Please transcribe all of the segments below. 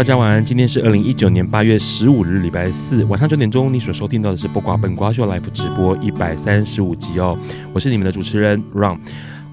大家晚安，今天是二零一九年八月十五日，礼拜四晚上九点钟，你所收听到的是播瓜本瓜秀 Live 直播一百三十五集哦，我是你们的主持人 Ron。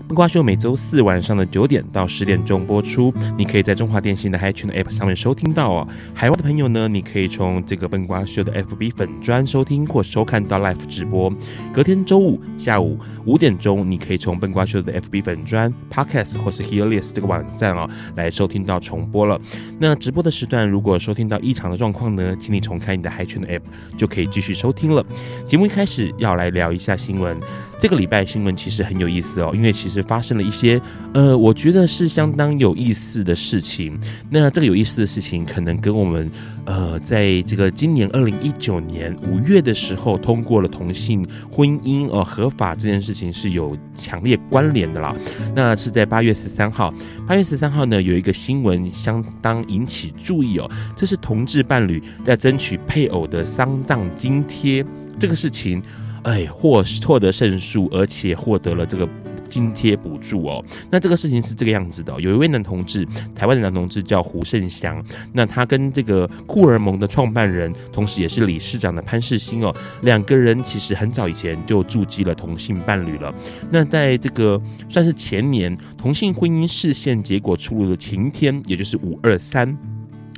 笨瓜秀每周四晚上的九点到十点钟播出，你可以在中华电信的 HiTune App 上面收听到哦。海外的朋友呢，你可以从这个笨瓜秀的 FB 粉专收听或收看到 Live 直播。隔天周五下午五点钟，你可以从笨瓜秀的 FB 粉专 Podcast 或是 Hearlist 这个网站哦来收听到重播了。那直播的时段如果收听到异常的状况呢，请你重开你的 HiTune App 就可以继续收听了。节目一开始要来聊一下新闻。这个礼拜新闻其实很有意思哦，因为其实发生了一些，呃，我觉得是相当有意思的事情。那这个有意思的事情，可能跟我们，呃，在这个今年二零一九年五月的时候通过了同性婚姻呃合法这件事情是有强烈关联的啦。那是在八月十三号，八月十三号呢有一个新闻相当引起注意哦，这是同志伴侣在争取配偶的丧葬津贴这个事情。哎，获获得胜诉，而且获得了这个津贴补助哦。那这个事情是这个样子的，有一位男同志，台湾的男同志叫胡胜祥。那他跟这个酷儿盟的创办人，同时也是理事长的潘世新哦，两个人其实很早以前就注记了同性伴侣了。那在这个算是前年同性婚姻释宪结果出炉的晴天，也就是五二三。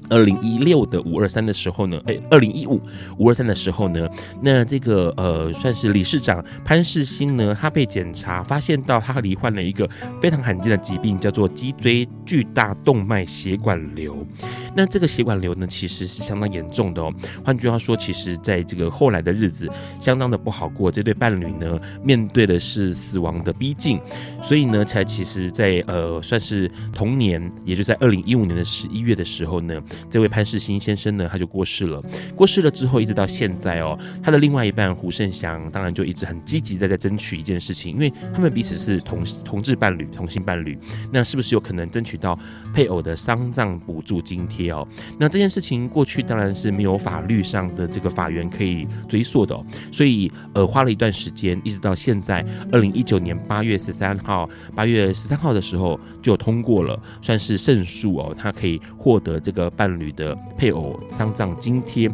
二零一六的五二三的时候呢，哎，二零一五五二三的时候呢，那这个呃，算是理事长潘世新呢，他被检查发现到他罹患了一个非常罕见的疾病，叫做脊椎巨大动脉血管瘤。那这个血管瘤呢，其实是相当严重的哦。换句话说，其实在这个后来的日子，相当的不好过。这对伴侣呢，面对的是死亡的逼近，所以呢，才其实在呃，算是同年，也就在二零一五年的十一月的时候呢。这位潘世新先生呢，他就过世了。过世了之后，一直到现在哦，他的另外一半胡胜祥，当然就一直很积极的在争取一件事情，因为他们彼此是同同志伴侣、同性伴侣，那是不是有可能争取到配偶的丧葬补助津贴哦？那这件事情过去当然是没有法律上的这个法源可以追溯的哦，所以呃，花了一段时间，一直到现在，二零一九年八月十三号，八月十三号的时候就通过了，算是胜诉哦，他可以获得这个伴。伴侣的配偶丧葬津贴，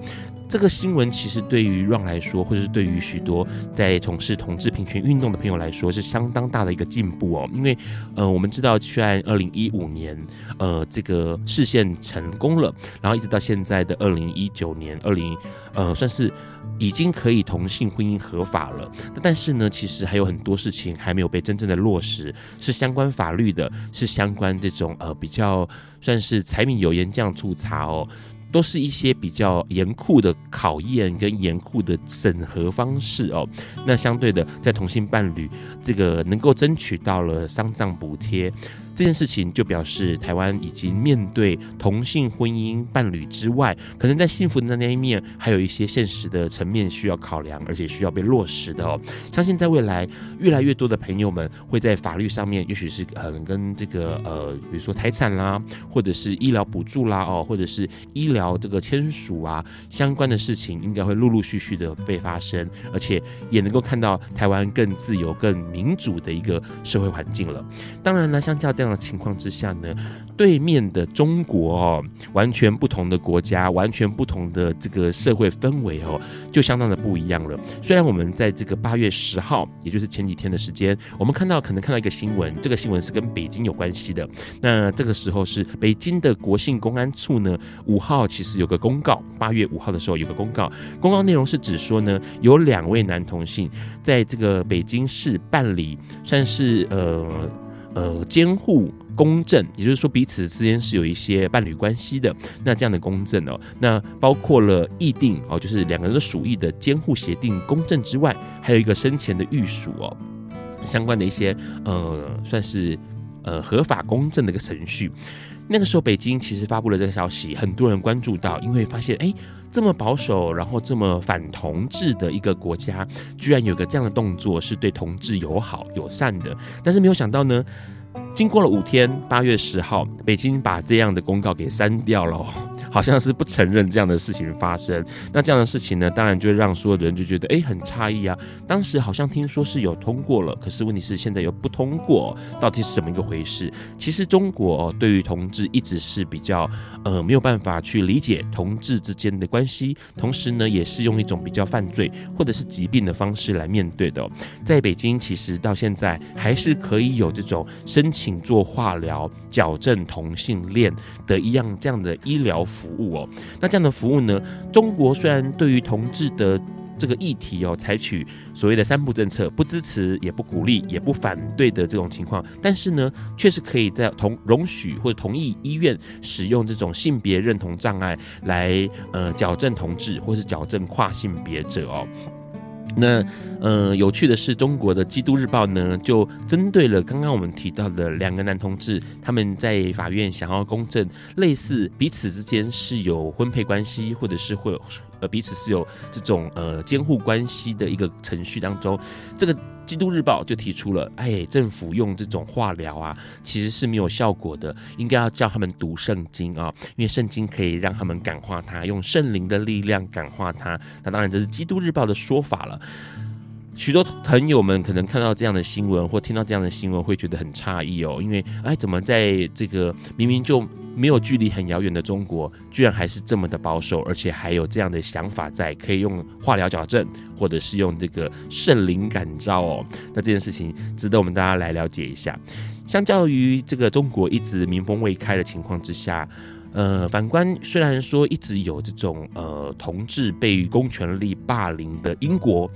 这个新闻其实对于 Ron 来说，或者是对于许多在从事同志平权运动的朋友来说，是相当大的一个进步哦。因为呃，我们知道，虽然二零一五年呃这个释宪成功了，然后一直到现在的二零一九年，二零呃算是已经可以同性婚姻合法了。但是呢，其实还有很多事情还没有被真正的落实，是相关法律的，是相关这种呃比较。算是柴米油盐酱醋茶哦，都是一些比较严酷的考验跟严酷的审核方式哦。那相对的，在同性伴侣这个能够争取到了丧葬补贴。这件事情就表示台湾已经面对同性婚姻伴侣之外，可能在幸福的那一面，还有一些现实的层面需要考量，而且需要被落实的哦。相信在未来，越来越多的朋友们会在法律上面，也许是呃跟这个呃，比如说财产啦，或者是医疗补助啦哦，或者是医疗这个签署啊相关的事情，应该会陆陆续续的被发生，而且也能够看到台湾更自由、更民主的一个社会环境了。当然呢，相较这样。这样的情况之下呢，对面的中国哦，完全不同的国家，完全不同的这个社会氛围哦，就相当的不一样了。虽然我们在这个八月十号，也就是前几天的时间，我们看到可能看到一个新闻，这个新闻是跟北京有关系的。那这个时候是北京的国信公安处呢，五号其实有个公告，八月五号的时候有个公告，公告内容是指说呢，有两位男同性在这个北京市办理，算是呃呃监护公证，也就是说彼此之间是有一些伴侣关系的。那这样的公证哦，那包括了议定哦，就是两个人的属意的监护协定公证之外，还有一个生前的预属哦，相关的一些呃算是呃合法公证的一个程序。那个时候，北京其实发布了这个消息，很多人关注到，因为发现，哎，这么保守，然后这么反同志的一个国家，居然有个这样的动作，是对同志友好友善的。但是没有想到呢，经过了五天，八月十号，北京把这样的公告给删掉了。好像是不承认这样的事情发生，那这样的事情呢，当然就让所有的人就觉得，哎，很诧异啊。当时好像听说是有通过了，可是问题是现在又不通过，到底是什么一个回事？其实中国对于同志一直是比较，呃，没有办法去理解同志之间的关系，同时呢，也是用一种比较犯罪或者是疾病的方式来面对的。在北京，其实到现在还是可以有这种申请做化疗矫正同性恋的一样这样的医疗服。服务哦，那这样的服务呢？中国虽然对于同志的这个议题哦，采取所谓的三不政策，不支持也不鼓励也不反对的这种情况，但是呢，确实可以在同容许或者同意医院使用这种性别认同障碍来呃矫正同志或是矫正跨性别者哦。那，呃，有趣的是，中国的《基督日报》呢，就针对了刚刚我们提到的两个男同志，他们在法院想要公证类似彼此之间是有婚配关系，或者是会有呃彼此是有这种呃监护关系的一个程序当中，这个。《基督日报》就提出了，哎，政府用这种化疗啊，其实是没有效果的，应该要叫他们读圣经啊，因为圣经可以让他们感化他，用圣灵的力量感化他。那当然，这是《基督日报》的说法了。许多朋友们可能看到这样的新闻或听到这样的新闻，会觉得很诧异哦，因为哎，怎么在这个明明就没有距离很遥远的中国，居然还是这么的保守，而且还有这样的想法在，可以用化疗矫正，或者是用这个圣灵感召哦。那这件事情值得我们大家来了解一下。相较于这个中国一直民风未开的情况之下，呃，反观虽然说一直有这种呃同志被公权力霸凌的英国。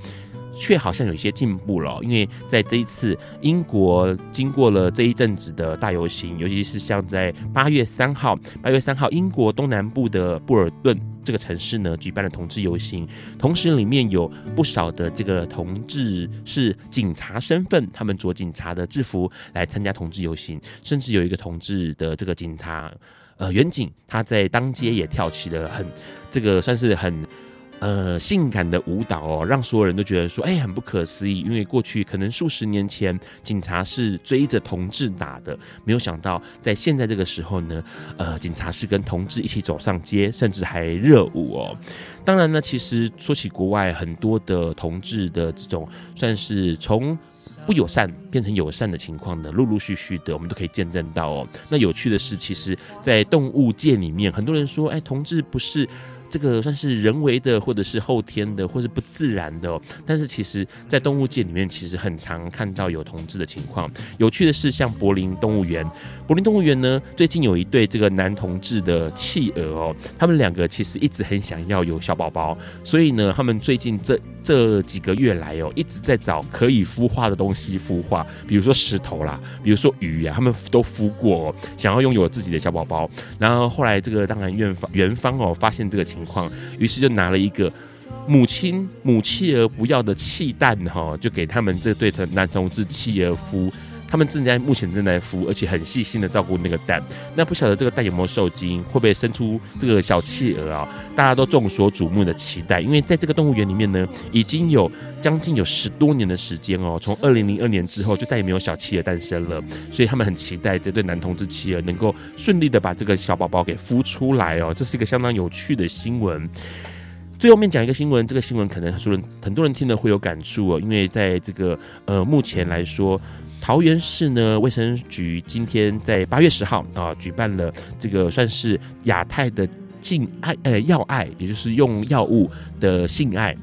却好像有一些进步了，因为在这一次英国经过了这一阵子的大游行，尤其是像在八月三号，八月三号英国东南部的布尔顿这个城市呢，举办了同志游行，同时里面有不少的这个同志是警察身份，他们着警察的制服来参加同志游行，甚至有一个同志的这个警察，呃，员警他在当街也跳起了很这个算是很。呃，性感的舞蹈哦，让所有人都觉得说，哎，很不可思议。因为过去可能数十年前，警察是追着同志打的，没有想到在现在这个时候呢，呃，警察是跟同志一起走上街，甚至还热舞哦。当然呢，其实说起国外很多的同志的这种，算是从不友善变成友善的情况呢，陆陆续续的我们都可以见证到哦。那有趣的是，其实，在动物界里面，很多人说，哎，同志不是。这个算是人为的，或者是后天的，或是不自然的哦。但是其实，在动物界里面，其实很常看到有同志的情况。有趣的是，像柏林动物园，柏林动物园呢，最近有一对这个男同志的企鹅哦，他们两个其实一直很想要有小宝宝，所以呢，他们最近这这几个月来哦，一直在找可以孵化的东西孵化，比如说石头啦，比如说鱼呀，他们都孵过哦，想要拥有自己的小宝宝。然后后来这个当然院方园方哦，发现这个情。情况，于是就拿了一个母亲母弃儿不要的弃蛋哈，就给他们这对的男同志弃儿夫，他们正在目前正在孵，而且很细心的照顾那个蛋。那不晓得这个蛋有没有受精，会不会生出这个小企鹅啊？大家都众所瞩目的期待，因为在这个动物园里面呢，已经有将近有十多年的时间哦，从二零零二年之后就再也没有小企鹅诞生了，所以他们很期待这对男同志企鹅能够顺利的把这个小宝宝给孵出来哦，这是一个相当有趣的新闻。最后面讲一个新闻，这个新闻可能很多人很多人听了会有感触哦，因为在这个呃目前来说，桃园市呢卫生局今天在八月十号啊举办了这个算是亚太的禁爱呃药爱，也就是用药物的性爱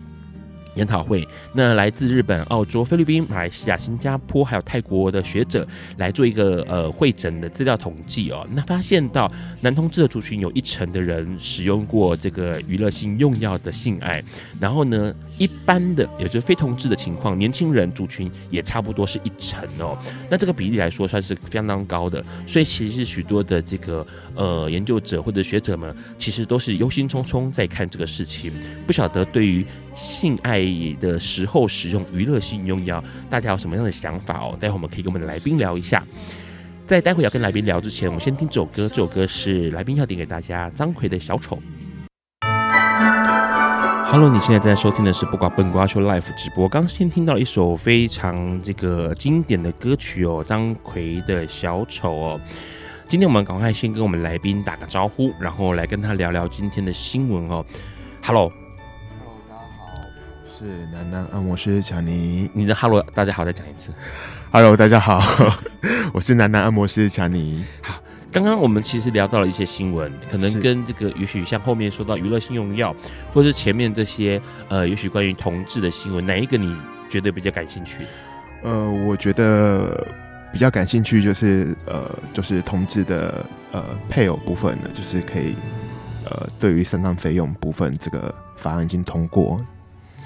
研讨会，那来自日本、澳洲、菲律宾、马来西亚、新加坡还有泰国的学者来做一个呃会诊的资料统计哦，那发现到男同志的族群有一成的人使用过这个娱乐性用药的性爱，然后呢，一般的也就是非同志的情况，年轻人族群也差不多是一成哦，那这个比例来说算是相当高的，所以其实许多的这个呃研究者或者学者们其实都是忧心忡忡在看这个事情，不晓得对于性爱的时候使用娱乐性用药，大家有什么样的想法哦？待会我们可以跟我们的来宾聊一下。在待会要跟来宾聊之前，我们先听这首歌。这首歌是来宾要点给大家，张奎的小丑。Hello，你现在正在收听的是不挂笨瓜秀 life 直播。刚先听到一首非常这个经典的歌曲哦，张奎的小丑哦。今天我们赶快先跟我们来宾打个招呼，然后来跟他聊聊今天的新闻哦。Hello。是楠楠按摩师强尼，你的 Hello，大家好，再讲一次。Hello，大家好，我是楠楠按摩师强尼。好，刚刚我们其实聊到了一些新闻，可能跟这个，也许像后面说到娱乐性用药，或者是前面这些，呃，也许关于同志的新闻，哪一个你觉得比较感兴趣？呃，我觉得比较感兴趣就是，呃，就是同志的呃配偶部分呢，就是可以，呃，对于肾脏费用部分，这个法案已经通过。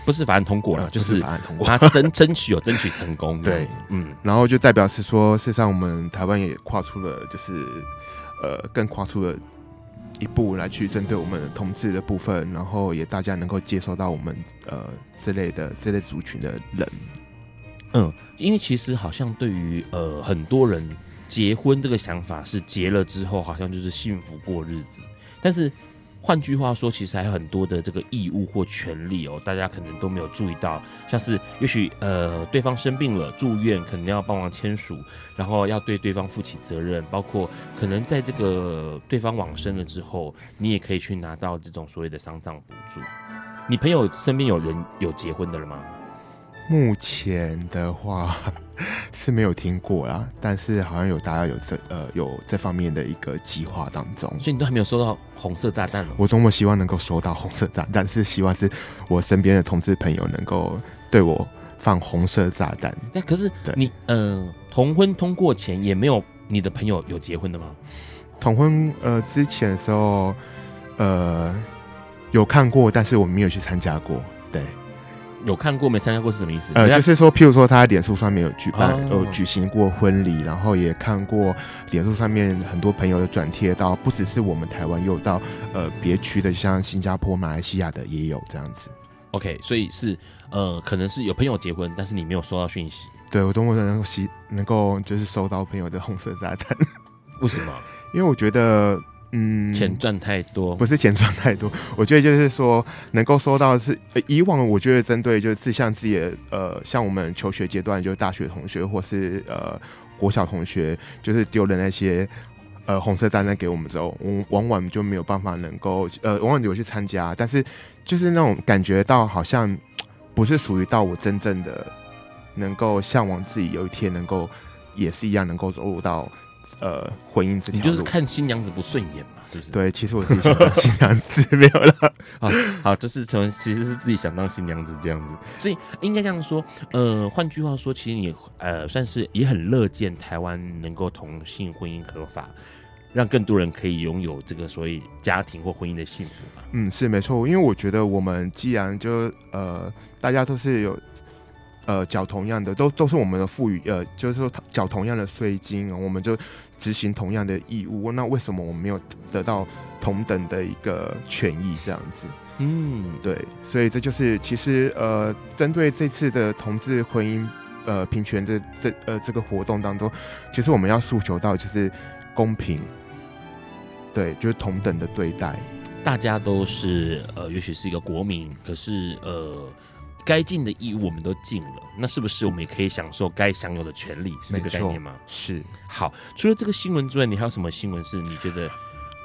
不是法案通过了，就是法案通过，他争 争取有争取成功，对，嗯，然后就代表是说，事实上我们台湾也跨出了，就是呃，更跨出了一步来去针对我们同志的部分，然后也大家能够接受到我们呃这类的这类族群的人，嗯，因为其实好像对于呃很多人结婚这个想法是结了之后好像就是幸福过日子，但是。换句话说，其实还有很多的这个义务或权利哦，大家可能都没有注意到，像是也许呃对方生病了住院，可能要帮忙签署，然后要对对方负起责任，包括可能在这个对方往生了之后，你也可以去拿到这种所谓的丧葬补助。你朋友身边有人有结婚的了吗？目前的话 是没有听过啦，但是好像有大家有这呃有这方面的一个计划当中，所以你都还没有收到红色炸弹。我多么希望能够收到红色炸弹，但是希望是我身边的同志朋友能够对我放红色炸弹。那可是你呃同婚通过前也没有你的朋友有结婚的吗？同婚呃之前的时候呃有看过，但是我没有去参加过。对。有看过没参加过是什么意思？呃，就是说，譬如说，他在脸书上面有举办、哦、有举行过婚礼，然后也看过脸书上面很多朋友的转贴到，不只是我们台湾，有到呃别区的，像新加坡、马来西亚的也有这样子。OK，所以是呃，可能是有朋友结婚，但是你没有收到讯息。对，我多么能够能够就是收到朋友的红色炸弹？为什么？因为我觉得。嗯，钱赚太多不是钱赚太多，我觉得就是说能够收到是，呃，以往我觉得针对就是像自己的呃，像我们求学阶段，就是大学同学或是呃国小同学，就是丢了那些呃红色炸弹给我们之后，我往往就没有办法能够呃往往有去参加，但是就是那种感觉到好像不是属于到我真正的能够向往自己有一天能够也是一样能够走入到。呃，婚姻这条路，你就是看新娘子不顺眼嘛，是不是？对，其实我自己想当新娘子 没有了。好，好，就是从其实是自己想当新娘子这样子，所以应该这样说。呃，换句话说，其实你呃算是也很乐见台湾能够同性婚姻合法，让更多人可以拥有这个所谓家庭或婚姻的幸福吧。嗯，是没错，因为我觉得我们既然就呃大家都是有。呃，缴同样的，都都是我们的赋予，呃，就是说缴同样的税金，我们就执行同样的义务。那为什么我们没有得到同等的一个权益？这样子，嗯，对，所以这就是其实呃，针对这次的同志婚姻呃平权这这呃这个活动当中，其实我们要诉求到就是公平，对，就是同等的对待，大家都是呃，也许是一个国民，可是呃。该尽的义务我们都尽了，那是不是我们也可以享受该享有的权利？是这个概念吗？是。好，除了这个新闻之外，你还有什么新闻是你觉得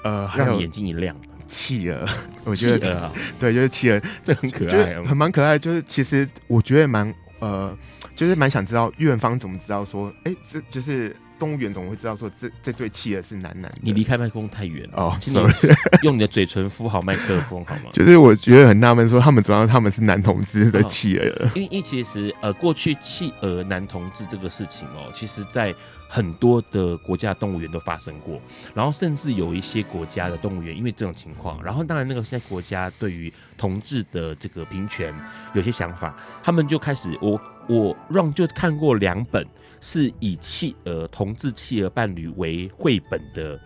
呃让你眼睛一亮？企鹅，我觉得啊，对，就是企鹅，这很可爱，很蛮可爱。就是其实我觉得蛮呃，就是蛮想知道院方怎么知道说，哎、欸，这就是。动物园怎么会知道说这这对企鹅是男男？你离开麦克风太远了哦，用你的嘴唇敷好麦克风好吗？就是我觉得很纳闷，说他们怎么知道他们是男同志的企鹅？因为因为其实呃，过去企鹅男同志这个事情哦，其实在。很多的国家的动物园都发生过，然后甚至有一些国家的动物园因为这种情况，然后当然那个现在国家对于同志的这个平权有些想法，他们就开始我我让就看过两本是以企鹅同志企鹅伴侣为绘本的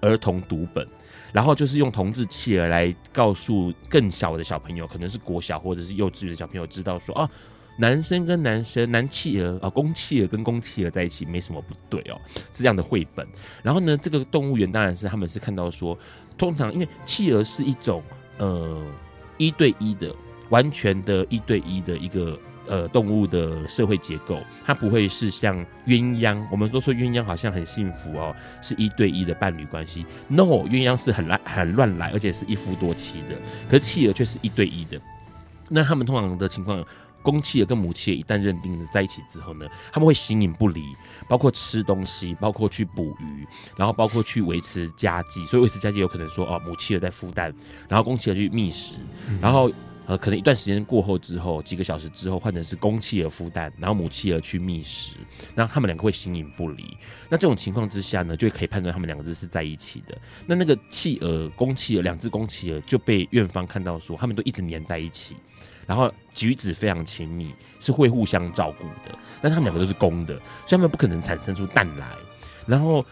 儿童读本，然后就是用同志企鹅来告诉更小的小朋友，可能是国小或者是幼稚园的小朋友知道说啊。男生跟男生，男企鹅啊，公企鹅跟公企鹅在一起没什么不对哦，是这样的绘本。然后呢，这个动物园当然是他们是看到说，通常因为企鹅是一种呃一对一的、完全的一对一的一个呃动物的社会结构，它不会是像鸳鸯。我们都说鸳鸯好像很幸福哦，是一对一的伴侣关系。No，鸳鸯是很乱很乱来，而且是一夫多妻的。可是企鹅却是一对一的。那他们通常的情况。公企鹅跟母企鹅一旦认定了在一起之后呢，他们会形影不离，包括吃东西，包括去捕鱼，然后包括去维持家计。所以维持家计有可能说哦，母企鹅在孵蛋，然后公企鹅去觅食，然后呃可能一段时间过后之后，几个小时之后换成是公企鹅孵蛋，然后母企鹅去觅食，那他们两个会形影不离。那这种情况之下呢，就可以判断他们两个是在一起的。那那个企鹅公企鹅两只公企鹅就被院方看到说，他们都一直黏在一起。然后举止非常亲密，是会互相照顾的。但他们两个都是公的，所以他们不可能产生出蛋来。然后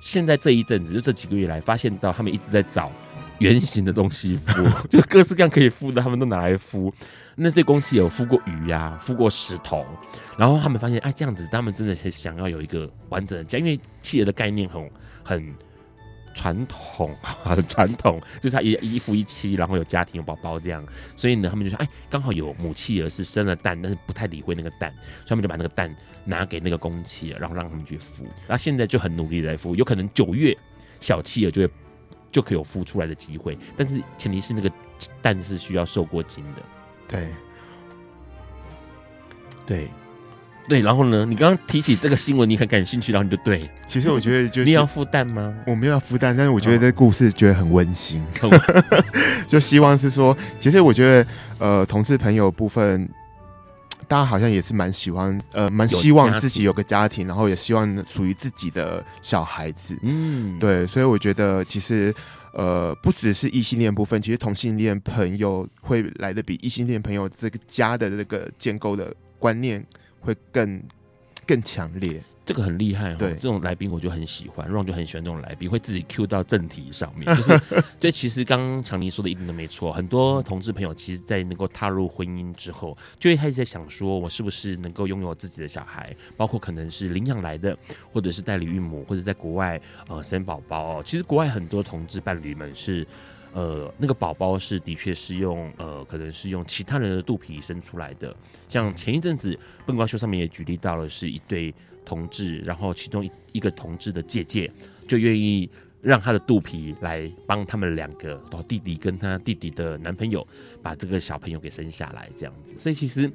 现在这一阵子，就这几个月来，发现到他们一直在找圆形的东西敷，就各式各样可以敷的，他们都拿来敷。那对公企有孵过鱼呀、啊，孵过石头。然后他们发现，哎，这样子他们真的很想要有一个完整的家，因为企鹅的概念很很。传统啊，传统就是他一一夫一妻，然后有家庭有宝宝这样，所以呢，他们就说，哎，刚好有母企鹅是生了蛋，但是不太理会那个蛋，所以他们就把那个蛋拿给那个公企鹅，然后让他们去孵。那现在就很努力的在孵，有可能九月小企鹅就会就可以有孵出来的机会，但是前提是那个蛋是需要受过精的。对，对。对，然后呢？你刚刚提起这个新闻，你很感兴趣，然后你就对。其实我觉得就，就你要孵蛋吗？我没有要孵蛋，但是我觉得这个故事觉得很温馨，哦、就希望是说，其实我觉得，呃，同事朋友部分，大家好像也是蛮喜欢，呃，蛮希望自己有个家庭，然后也希望属于自己的小孩子。嗯，对，所以我觉得其实，呃，不只是异性恋部分，其实同性恋朋友会来的比异性恋朋友这个家的这个建构的观念。会更更强烈，这个很厉害。对，这种来宾我就很喜欢，Ron 就很喜欢这种来宾，会自己 cue 到正题上面。就是对，其实刚刚强尼说的一定都没错。很多同志朋友其实，在能够踏入婚姻之后，就会开始在想说，我是不是能够拥有自己的小孩？包括可能是领养来的，或者是代理孕母，或者在国外呃生宝宝。其实国外很多同志伴侣们是。呃，那个宝宝是的确是用呃，可能是用其他人的肚皮生出来的。像前一阵子，笨瓜秀上面也举例到了，是一对同志，然后其中一一个同志的姐姐就愿意让他的肚皮来帮他们两个，然后弟弟跟他弟弟的男朋友把这个小朋友给生下来，这样子。所以其实，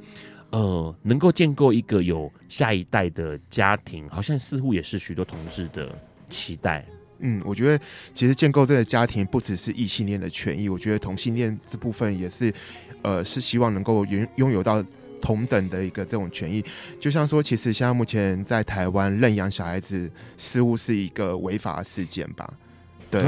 呃，能够建构一个有下一代的家庭，好像似乎也是许多同志的期待。嗯，我觉得其实建构这个家庭不只是异性恋的权益，我觉得同性恋这部分也是，呃，是希望能够拥拥有到同等的一个这种权益。就像说，其实现在目前在台湾认养小孩子似乎是一个违法事件吧？对，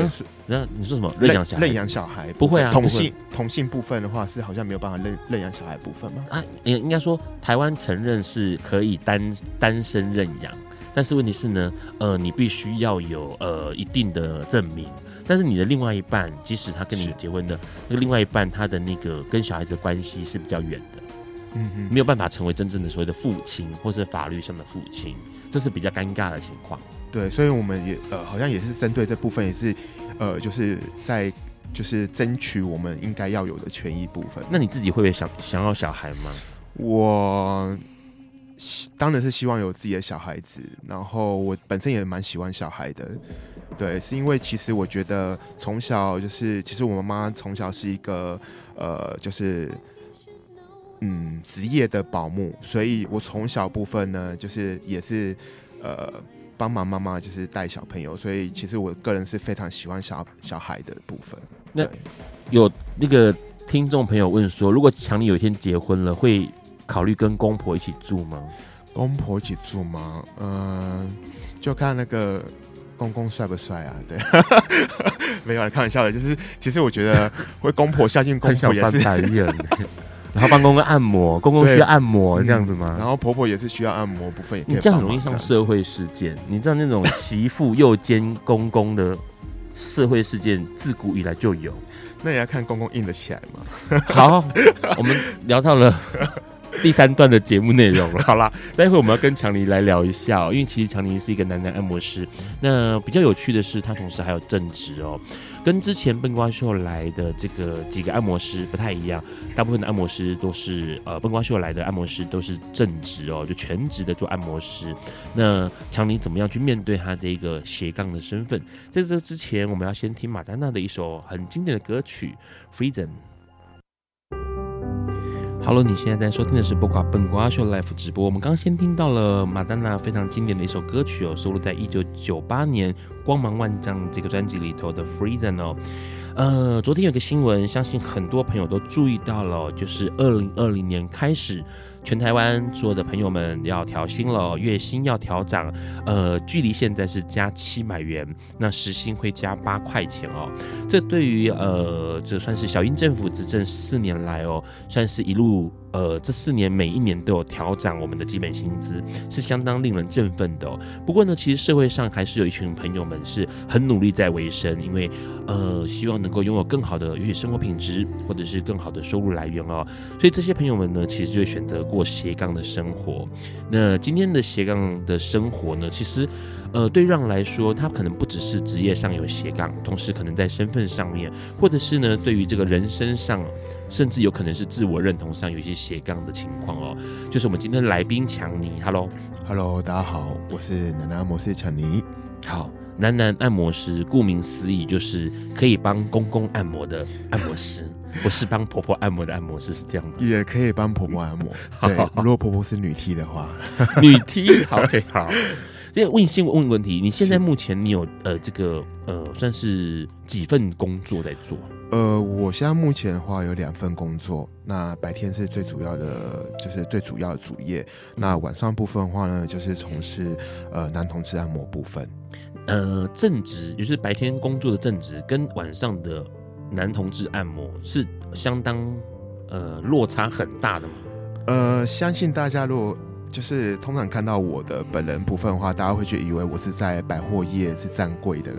那、嗯、你说什么认养小孩？认养小孩不会啊？同性同性部分的话是好像没有办法认认养小孩部分吗？啊，应应该说台湾承认是可以单单身认养。但是问题是呢，呃，你必须要有呃一定的证明。但是你的另外一半，即使他跟你结婚的那个另外一半，他的那个跟小孩子的关系是比较远的，嗯嗯，没有办法成为真正的所谓的父亲，或是法律上的父亲，这是比较尴尬的情况。对，所以我们也呃，好像也是针对这部分，也是呃，就是在就是争取我们应该要有的权益部分。那你自己会不会想想要小孩吗？我。当然是希望有自己的小孩子，然后我本身也蛮喜欢小孩的，对，是因为其实我觉得从小就是，其实我妈妈从小是一个呃，就是嗯职业的保姆，所以我从小部分呢，就是也是呃帮忙妈妈就是带小朋友，所以其实我个人是非常喜欢小小孩的部分。那有那个听众朋友问说，如果强尼有一天结婚了，会考虑跟公婆一起住吗？公婆一起住吗？嗯、呃，就看那个公公帅不帅啊？对，没有，开玩笑的。就是其实我觉得，会公婆孝敬公婆也是。然后帮公公按摩，公公需要按摩这样子吗？然后婆婆也是需要按摩部分，也可以。你这样很容易上社会事件。你知道那种媳妇又兼公公的社会事件，自古以来就有。那也要看公公硬得起来吗？好，我们聊到了 第三段的节目内容了。好啦，待会我们要跟强尼来聊一下哦，因为其实强尼是一个男男按摩师。那比较有趣的是，他同时还有正职哦。跟之前笨瓜秀来的这个几个按摩师不太一样，大部分的按摩师都是呃笨瓜秀来的按摩师都是正职哦，就全职的做按摩师。那强尼怎么样去面对他这个斜杠的身份？在这之前，我们要先听马丹娜的一首很经典的歌曲《Freedom》。Hello，你现在在收听的是播瓜笨瓜秀 Life 直播。我们刚先听到了马丹娜非常经典的一首歌曲哦，收录在一九九八年《光芒万丈》这个专辑里头的《Freedom》哦。呃，昨天有个新闻，相信很多朋友都注意到了，就是二零二零年开始。全台湾所有的朋友们要调薪了，月薪要调涨，呃，距离现在是加七百元，那时薪会加八块钱哦。这对于呃，这算是小英政府执政四年来哦，算是一路。呃，这四年每一年都有调涨我们的基本薪资，是相当令人振奋的哦。不过呢，其实社会上还是有一群朋友们是很努力在维生，因为呃，希望能够拥有更好的也许生活品质，或者是更好的收入来源哦。所以这些朋友们呢，其实就会选择过斜杠的生活。那今天的斜杠的生活呢，其实呃，对让来说，他可能不只是职业上有斜杠，同时可能在身份上面，或者是呢，对于这个人生上。甚至有可能是自我认同上有一些斜杠的情况哦，就是我们今天的来宾强尼，Hello，Hello，大家好，我是男男按摩师强尼。好，男男按摩师，顾名思义就是可以帮公公按摩的按摩师，不是帮婆婆按摩的按摩师，是这样吗？也可以帮婆婆按摩，对，如果婆婆是女 T 的话，女 T，好，OK，好。先问先问问题，你现在目前你有呃这个呃算是几份工作在做？呃，我现在目前的话有两份工作，那白天是最主要的，就是最主要的主业。那晚上部分的话呢，就是从事呃男同志按摩部分。呃，正职就是白天工作的正职，跟晚上的男同志按摩是相当呃落差很大的吗？呃，相信大家如果就是通常看到我的本人部分的话，大家会觉得以为我是在百货业是站柜的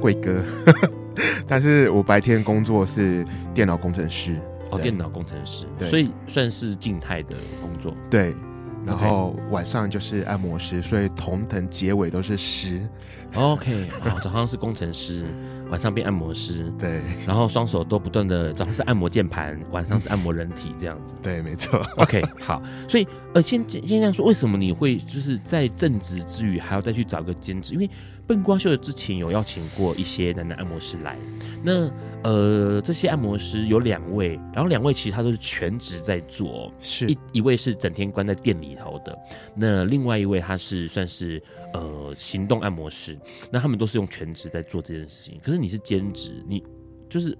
柜哥。但是我白天工作是电脑工程师哦，电脑工程师，对，所以算是静态的工作，对。然后晚上就是按摩师，所以同藤结尾都是师。OK，好，早上是工程师，晚上变按摩师，对。然后双手都不断的，早上是按摩键盘，晚上是按摩人体，这样子。对，没错。OK，好。所以呃，先先这样说，为什么你会就是在正职之余还要再去找个兼职？因为笨瓜秀之前有邀请过一些男男按摩师来，那呃这些按摩师有两位，然后两位其实他都是全职在做，是一一位是整天关在店里头的，那另外一位他是算是呃行动按摩师，那他们都是用全职在做这件事情。可是你是兼职，你就是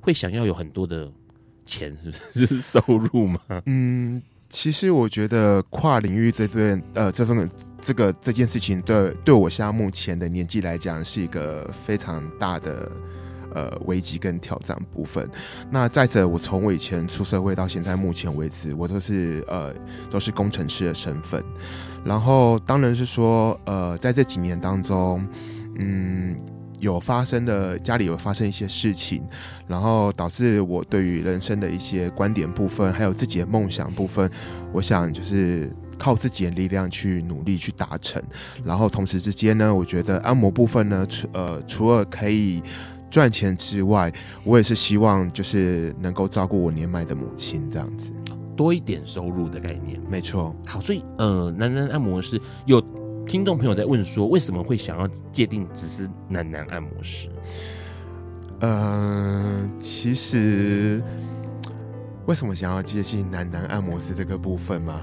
会想要有很多的钱，是不是？就是收入吗？嗯。其实我觉得跨领域这份呃这份这个这件事情对对我现在目前的年纪来讲是一个非常大的呃危机跟挑战部分。那再者，我从我以前出社会到现在目前为止，我都是呃都是工程师的身份。然后当然是说呃在这几年当中，嗯。有发生的家里有发生一些事情，然后导致我对于人生的一些观点部分，还有自己的梦想部分，我想就是靠自己的力量去努力去达成。然后同时之间呢，我觉得按摩部分呢，除呃除了可以赚钱之外，我也是希望就是能够照顾我年迈的母亲这样子，多一点收入的概念。没错。好，所以呃，男人按摩是有。听众朋友在问说，为什么会想要界定只是男男按摩师？呃，其实为什么想要界定男男按摩师这个部分嘛？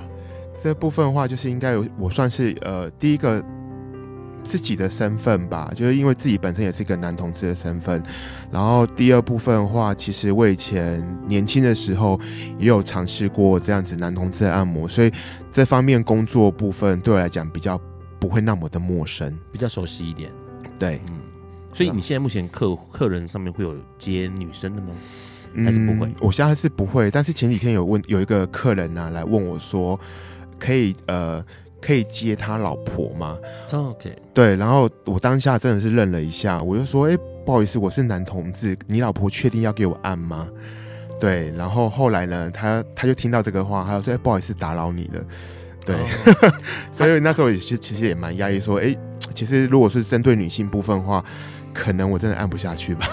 这部分的话，就是应该有我算是呃第一个自己的身份吧，就是因为自己本身也是一个男同志的身份。然后第二部分的话，其实我以前年轻的时候也有尝试过这样子男同志的按摩，所以这方面工作部分对我来讲比较不会那么的陌生，比较熟悉一点。对，嗯，所以你现在目前客客人上面会有接女生的吗？还是不会？嗯，我现在是不会，但是前几天有问有一个客人呢、啊、来问我说，可以呃。可以接他老婆吗？OK，对，然后我当下真的是愣了一下，我就说：“哎、欸，不好意思，我是男同志，你老婆确定要给我按吗？”对，然后后来呢，他他就听到这个话，他就说：“哎、欸，不好意思，打扰你了。”对，oh. 所以那时候也其实也蛮压抑，说：“哎、欸，其实如果是针对女性部分的话，可能我真的按不下去吧。”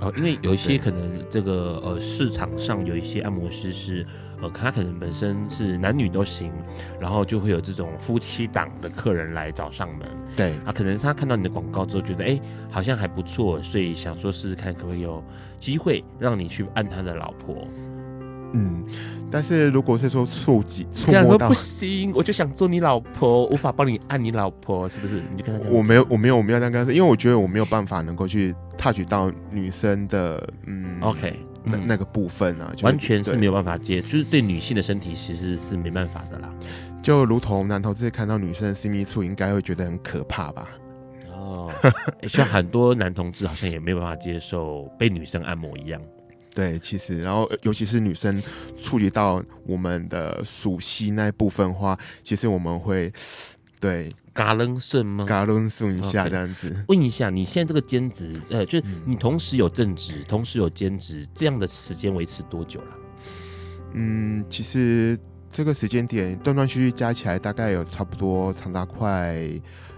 哦，因为有一些可能这个呃市场上有一些按摩师是。呃，他可能本身是男女都行，然后就会有这种夫妻档的客人来找上门。对啊，可能他看到你的广告之后，觉得哎，好像还不错，所以想说试试看，可不可以有机会让你去按他的老婆。嗯，但是如果是说触及触摸不行，我就想做你老婆，无法帮你按你老婆，是不是？你就跟他讲，我没有，我没有，我没有这样跟他说，因为我觉得我没有办法能够去 touch 到女生的，嗯，OK。那那个部分啊，完全是没有办法接，就是对女性的身体其实是没办法的啦。就如同男同志看到女生的私密处，应该会觉得很可怕吧？哦，像很多男同志好像也没有办法接受被女生按摩一样。对，其实，然后尤其是女生触及到我们的属性那一部分的话，其实我们会对。嘎楞顺吗？嘎楞顺一下这样子。Okay. 问一下，你现在这个兼职，呃，就是你同时有正职，嗯、同时有兼职，这样的时间维持多久了？嗯，其实这个时间点断断续续加起来，大概有差不多长达快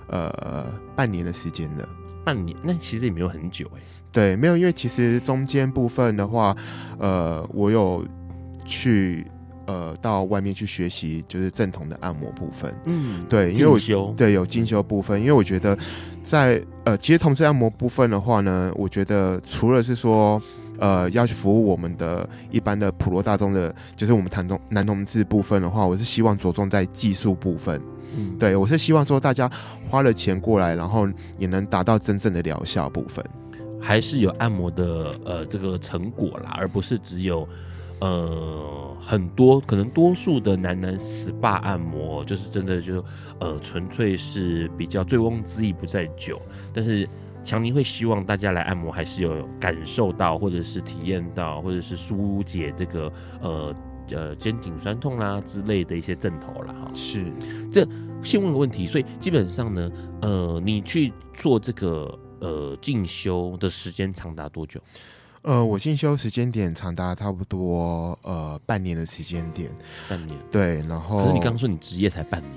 呃半年的时间了。半年？那其实也没有很久哎。对，没有，因为其实中间部分的话，呃，我有去。呃，到外面去学习就是正统的按摩部分，嗯，对，因为我修。对有进修部分，因为我觉得在呃，其实同志按摩部分的话呢，我觉得除了是说呃要去服务我们的一般的普罗大众的，就是我们谈同男同志部分的话，我是希望着重在技术部分，嗯，对我是希望说大家花了钱过来，然后也能达到真正的疗效部分，还是有按摩的呃这个成果啦，而不是只有。呃，很多可能多数的男男 SPA 按摩，就是真的就呃纯粹是比较醉翁之意不在酒，但是强尼会希望大家来按摩，还是有感受到或者是体验到，或者是疏解这个呃呃肩颈酸痛啦之类的一些症头啦。哈。是，这先问个问题，所以基本上呢，呃，你去做这个呃进修的时间长达多久？呃，我进修时间点长达差不多呃半年的时间点，半年。对，然后可是你刚刚说你职业才半年，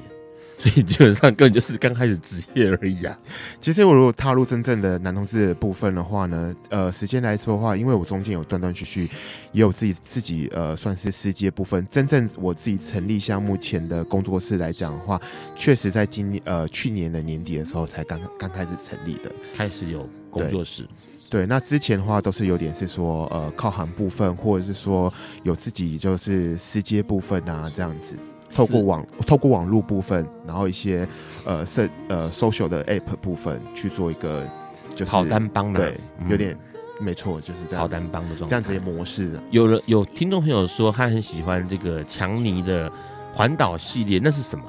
所以基本上根本就是刚开始职业而已啊。其实我如果踏入真正的男同志的部分的话呢，呃，时间来说的话，因为我中间有断断续续，也有自己自己呃算是司机的部分。真正我自己成立像目前的工作室来讲的话，确实在今年呃去年的年底的时候才刚刚开始成立的，开始有工作室。对，那之前的话都是有点是说，呃，靠行部分，或者是说有自己就是私接部分啊，这样子，透过网透过网络部分，然后一些呃社呃 social 的 app 部分去做一个就是跑单帮的，对，有点、嗯、没错，就是这样跑单帮的状态，这样子的模式。有人有听众朋友说他很喜欢这个强尼的环岛系列，那是什么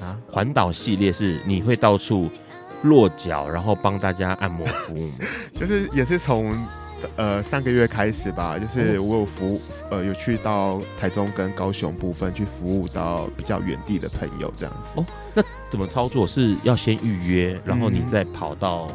啊？环岛系列是你会到处。落脚，然后帮大家按摩服务，就是也是从呃上个月开始吧，就是我有服务呃有去到台中跟高雄部分去服务到比较远地的朋友这样子。哦，那怎么操作？是要先预约，然后你再跑到、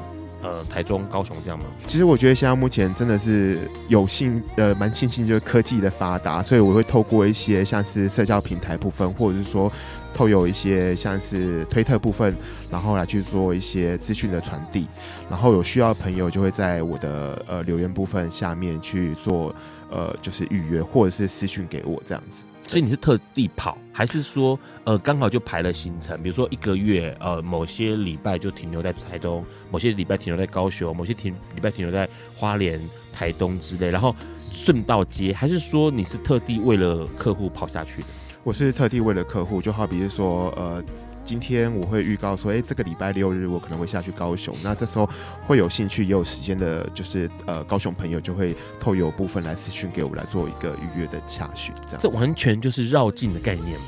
嗯、呃台中、高雄这样吗？其实我觉得现在目前真的是有幸呃蛮庆幸，就是科技的发达，所以我会透过一些像是社交平台部分，或者是说。透有一些像是推特部分，然后来去做一些资讯的传递，然后有需要的朋友就会在我的呃留言部分下面去做呃就是预约或者是私讯给我这样子。所以你是特地跑，还是说呃刚好就排了行程？比如说一个月呃某些礼拜就停留在台东，某些礼拜停留在高雄，某些停礼拜停留在花莲、台东之类，然后顺道接，还是说你是特地为了客户跑下去的？我是特地为了客户，就好比是说，呃，今天我会预告说，哎、这个礼拜六日我可能会下去高雄，那这时候会有兴趣也有时间的，就是呃高雄朋友就会透有部分来咨询给我来做一个预约的查询，这样。这完全就是绕境的概念嘛。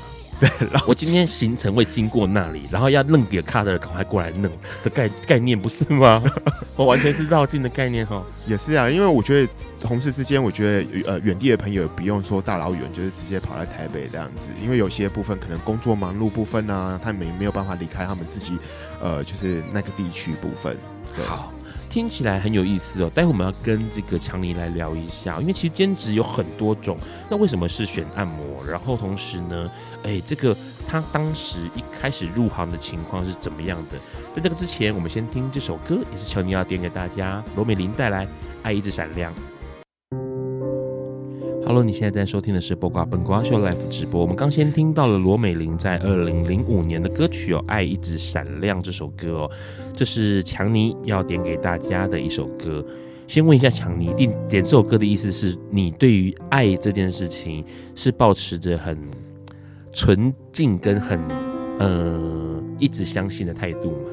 对，我今天行程会经过那里，然后要弄点卡的，赶快过来弄的概概念不是吗？我完全是绕境的概念哈。也是啊，因为我觉得同事之间，我觉得呃远地的朋友不用说大老远，就是直接跑来台北这样子，因为有些部分可能工作忙碌部分啊，他们没有办法离开他们自己呃就是那个地区部分。对。好。听起来很有意思哦，待会我们要跟这个强尼来聊一下，因为其实兼职有很多种，那为什么是选按摩？然后同时呢，哎，这个他当时一开始入行的情况是怎么样的？在这个之前，我们先听这首歌，也是强尼要点给大家，罗美玲带来《爱一直闪亮》。Hello，你现在在收听的是播瓜本瓜秀 Live 直播。我们刚先听到了罗美玲在二零零五年的歌曲哦，《爱一直闪亮》这首歌哦，这是强尼要点给大家的一首歌。先问一下强尼，点点这首歌的意思是你对于爱这件事情是抱持着很纯净跟很呃一直相信的态度吗？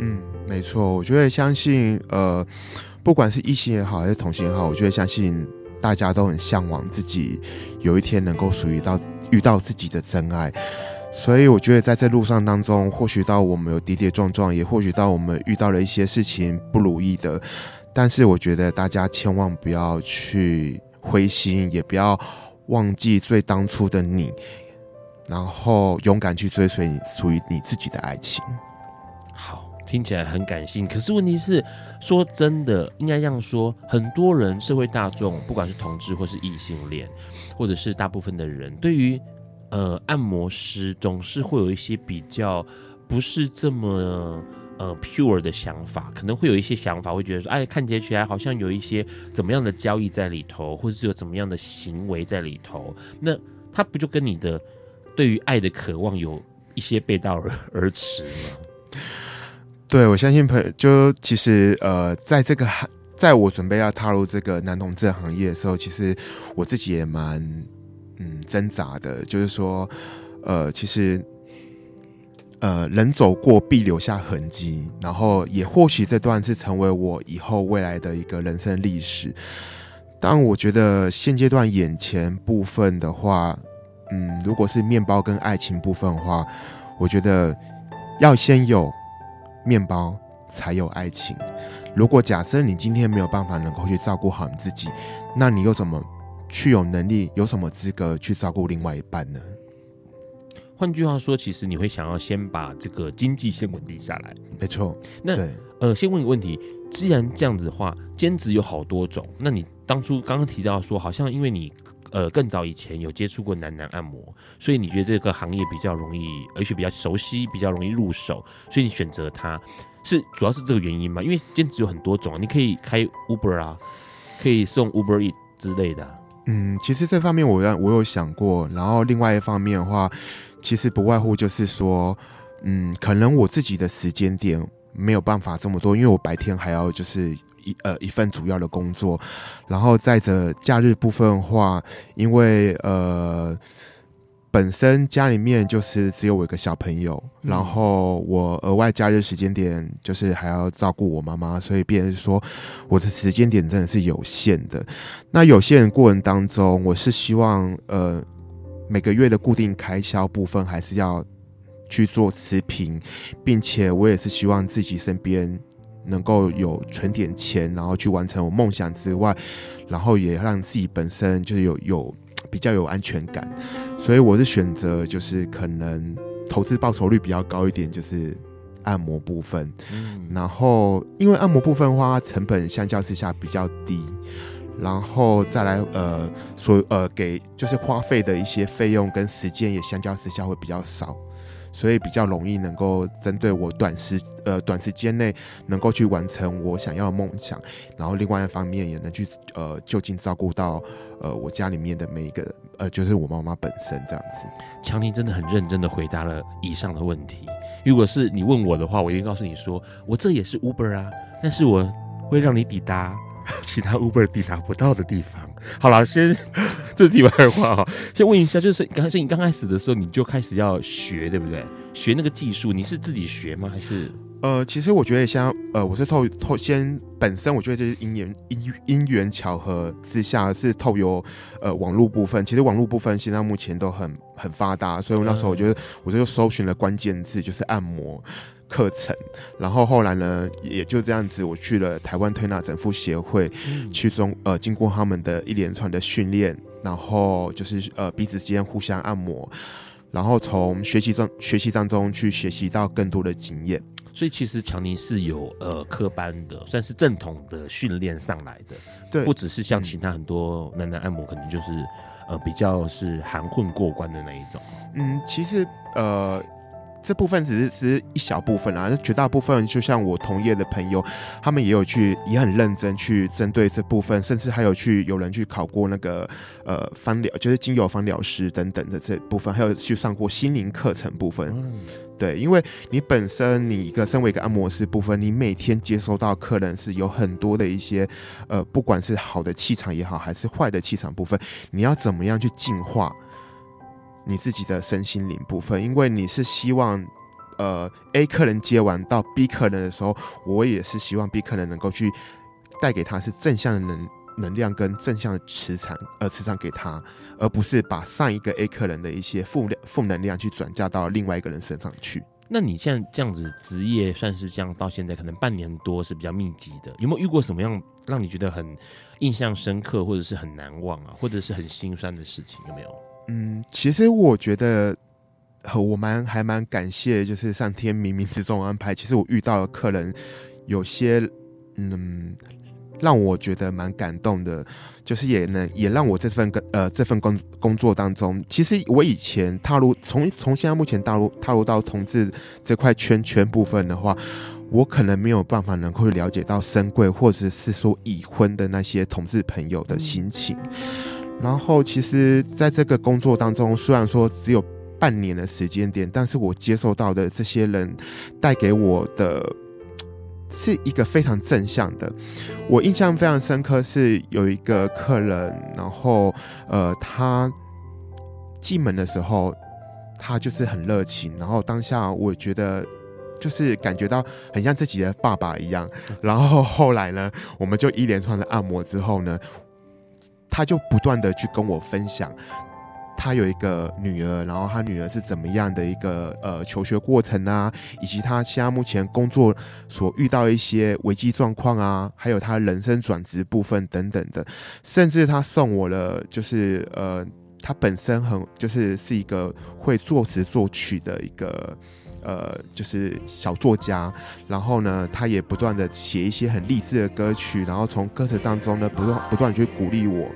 嗯，没错，我觉得相信呃，不管是异性也好，还是同性也好，我觉得相信。大家都很向往自己有一天能够属于到遇到自己的真爱，所以我觉得在这路上当中，或许到我们有跌跌撞撞，也或许到我们遇到了一些事情不如意的，但是我觉得大家千万不要去灰心，也不要忘记最当初的你，然后勇敢去追随你属于你自己的爱情。听起来很感性，可是问题是。说真的，应该这样说，很多人社会大众，不管是同志或是异性恋，或者是大部分的人，对于呃按摩师总是会有一些比较不是这么呃 pure 的想法，可能会有一些想法，会觉得说，哎，看起来好像有一些怎么样的交易在里头，或者是有怎么样的行为在里头，那他不就跟你的对于爱的渴望有一些背道而而驰吗？对，我相信朋友就其实呃，在这个 在我准备要踏入这个男同志行业的时候，其实我自己也蛮嗯挣扎的，就是说呃，其实呃，人走过必留下痕迹，然后也或许这段是成为我以后未来的一个人生历史。但我觉得现阶段眼前部分的话，嗯，如果是面包跟爱情部分的话，我觉得要先有。面包才有爱情。如果假设你今天没有办法能够去照顾好你自己，那你又怎么去有能力、有什么资格去照顾另外一半呢？换句话说，其实你会想要先把这个经济先稳定下来。没错。那对呃，先问一个问题：既然这样子的话，兼职有好多种，那你当初刚刚提到说，好像因为你。呃，更早以前有接触过男男按摩，所以你觉得这个行业比较容易，而且比较熟悉，比较容易入手，所以你选择它，是主要是这个原因吗？因为兼职有很多种，你可以开 Uber 啊，可以送 Uber E 之类的。嗯，其实这方面我我有想过，然后另外一方面的话，其实不外乎就是说，嗯，可能我自己的时间点没有办法这么多，因为我白天还要就是。一呃一份主要的工作，然后再者假日部分的话，因为呃本身家里面就是只有我一个小朋友，嗯、然后我额外假日时间点就是还要照顾我妈妈，所以变成说我的时间点真的是有限的。那有限的过程当中，我是希望呃每个月的固定开销部分还是要去做持平，并且我也是希望自己身边。能够有存点钱，然后去完成我梦想之外，然后也让自己本身就是有有比较有安全感，所以我是选择就是可能投资报酬率比较高一点，就是按摩部分。嗯，然后因为按摩部分的话，成本相较之下比较低，然后再来呃所呃给就是花费的一些费用跟时间也相较之下会比较少。所以比较容易能够针对我短时呃短时间内能够去完成我想要的梦想，然后另外一方面也能去呃就近照顾到呃我家里面的每一个呃就是我妈妈本身这样子。强尼真的很认真的回答了以上的问题。如果是你问我的话，我一定告诉你说，我这也是 Uber 啊，但是我会让你抵达其他 Uber 抵达不到的地方。好了，先这题外话哈，先问一下，就是刚才你刚开始的时候，你就开始要学，对不对？学那个技术，你是自己学吗？还是？呃，其实我觉得像呃，我是透透先本身，我觉得这是因缘因因缘巧合之下是透过呃网络部分。其实网络部分现在目前都很很发达，所以我那时候我觉得我就搜寻了关键字，就是按摩课程。然后后来呢，也就这样子，我去了台湾推拿整复协会，嗯、去中呃经过他们的一连串的训练，然后就是呃彼此之间互相按摩，然后从学习中学习当中去学习到更多的经验。所以其实强尼是有呃科班的，算是正统的训练上来的，对，不只是像其他很多男男按摩，可能就是呃比较是含混过关的那一种。嗯，其实呃这部分只是只是一小部分啊，绝大部分就像我同业的朋友，他们也有去也很认真去针对这部分，甚至还有去有人去考过那个呃芳疗，就是精油芳疗师等等的这部分，还有去上过心灵课程部分。嗯对，因为你本身你一个身为一个按摩师部分，你每天接收到客人是有很多的一些，呃，不管是好的气场也好，还是坏的气场部分，你要怎么样去净化你自己的身心灵部分？因为你是希望，呃，A 客人接完到 B 客人的时候，我也是希望 B 客人能够去带给他是正向的能能量跟正向的磁场，呃，磁场给他，而不是把上一个 A 客人的一些负量负能量去转嫁到另外一个人身上去。那你现在这样子职业算是这样到现在可能半年多是比较密集的，有没有遇过什么样让你觉得很印象深刻，或者是很难忘啊，或者是很心酸的事情？有没有？嗯，其实我觉得我蛮还蛮感谢，就是上天冥冥之中安排。其实我遇到的客人有些，嗯。让我觉得蛮感动的，就是也能也让我这份跟呃这份工工作当中，其实我以前踏入从从现在目前踏入踏入到同志这块圈圈部分的话，我可能没有办法能够了解到深贵或者是说已婚的那些同志朋友的心情。然后，其实在这个工作当中，虽然说只有半年的时间点，但是我接受到的这些人带给我的。是一个非常正向的，我印象非常深刻，是有一个客人，然后呃，他进门的时候，他就是很热情，然后当下我觉得就是感觉到很像自己的爸爸一样，然后后来呢，我们就一连串的按摩之后呢，他就不断的去跟我分享。他有一个女儿，然后他女儿是怎么样的一个呃求学过程啊，以及他现在目前工作所遇到一些危机状况啊，还有他人生转职部分等等的，甚至他送我了，就是呃，他本身很就是是一个会作词作曲的一个。呃，就是小作家，然后呢，他也不断的写一些很励志的歌曲，然后从歌词当中呢，不断不断去鼓励我，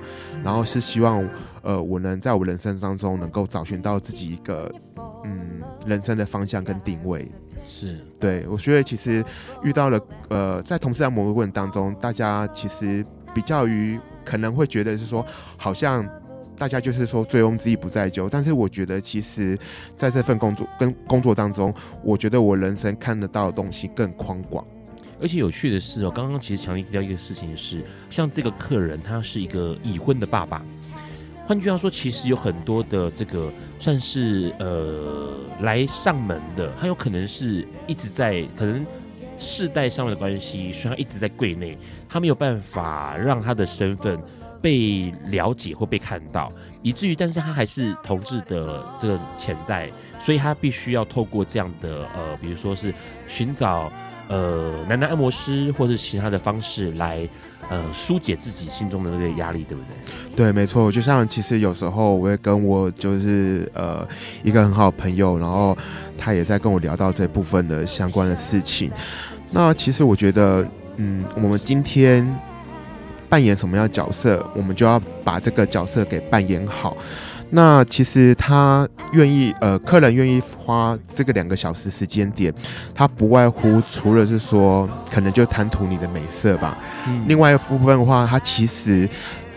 然后是希望，呃，我能在我人生当中能够找寻到自己一个，嗯，人生的方向跟定位。是，对，我觉得其实遇到了，呃，在同事在某个过程当中，大家其实比较于可能会觉得是说，好像。大家就是说醉翁之意不在酒，但是我觉得其实在这份工作跟工作当中，我觉得我人生看得到的东西更宽广。而且有趣的是哦，刚刚其实强调到一个事情是，像这个客人他是一个已婚的爸爸，换句话说，其实有很多的这个算是呃来上门的，他有可能是一直在可能世代上面的关系，所以他一直在柜内，他没有办法让他的身份。被了解或被看到，以至于，但是他还是同志的这个潜在，所以他必须要透过这样的呃，比如说是寻找呃男男按摩师，或者其他的方式来呃疏解自己心中的那个压力，对不对？对，没错。就像其实有时候我会跟我就是呃一个很好的朋友，然后他也在跟我聊到这部分的相关的事情。那其实我觉得，嗯，我们今天。扮演什么样的角色，我们就要把这个角色给扮演好。那其实他愿意，呃，客人愿意花这个两个小时时间点，他不外乎除了是说，可能就贪图你的美色吧。嗯。另外一部分的话，他其实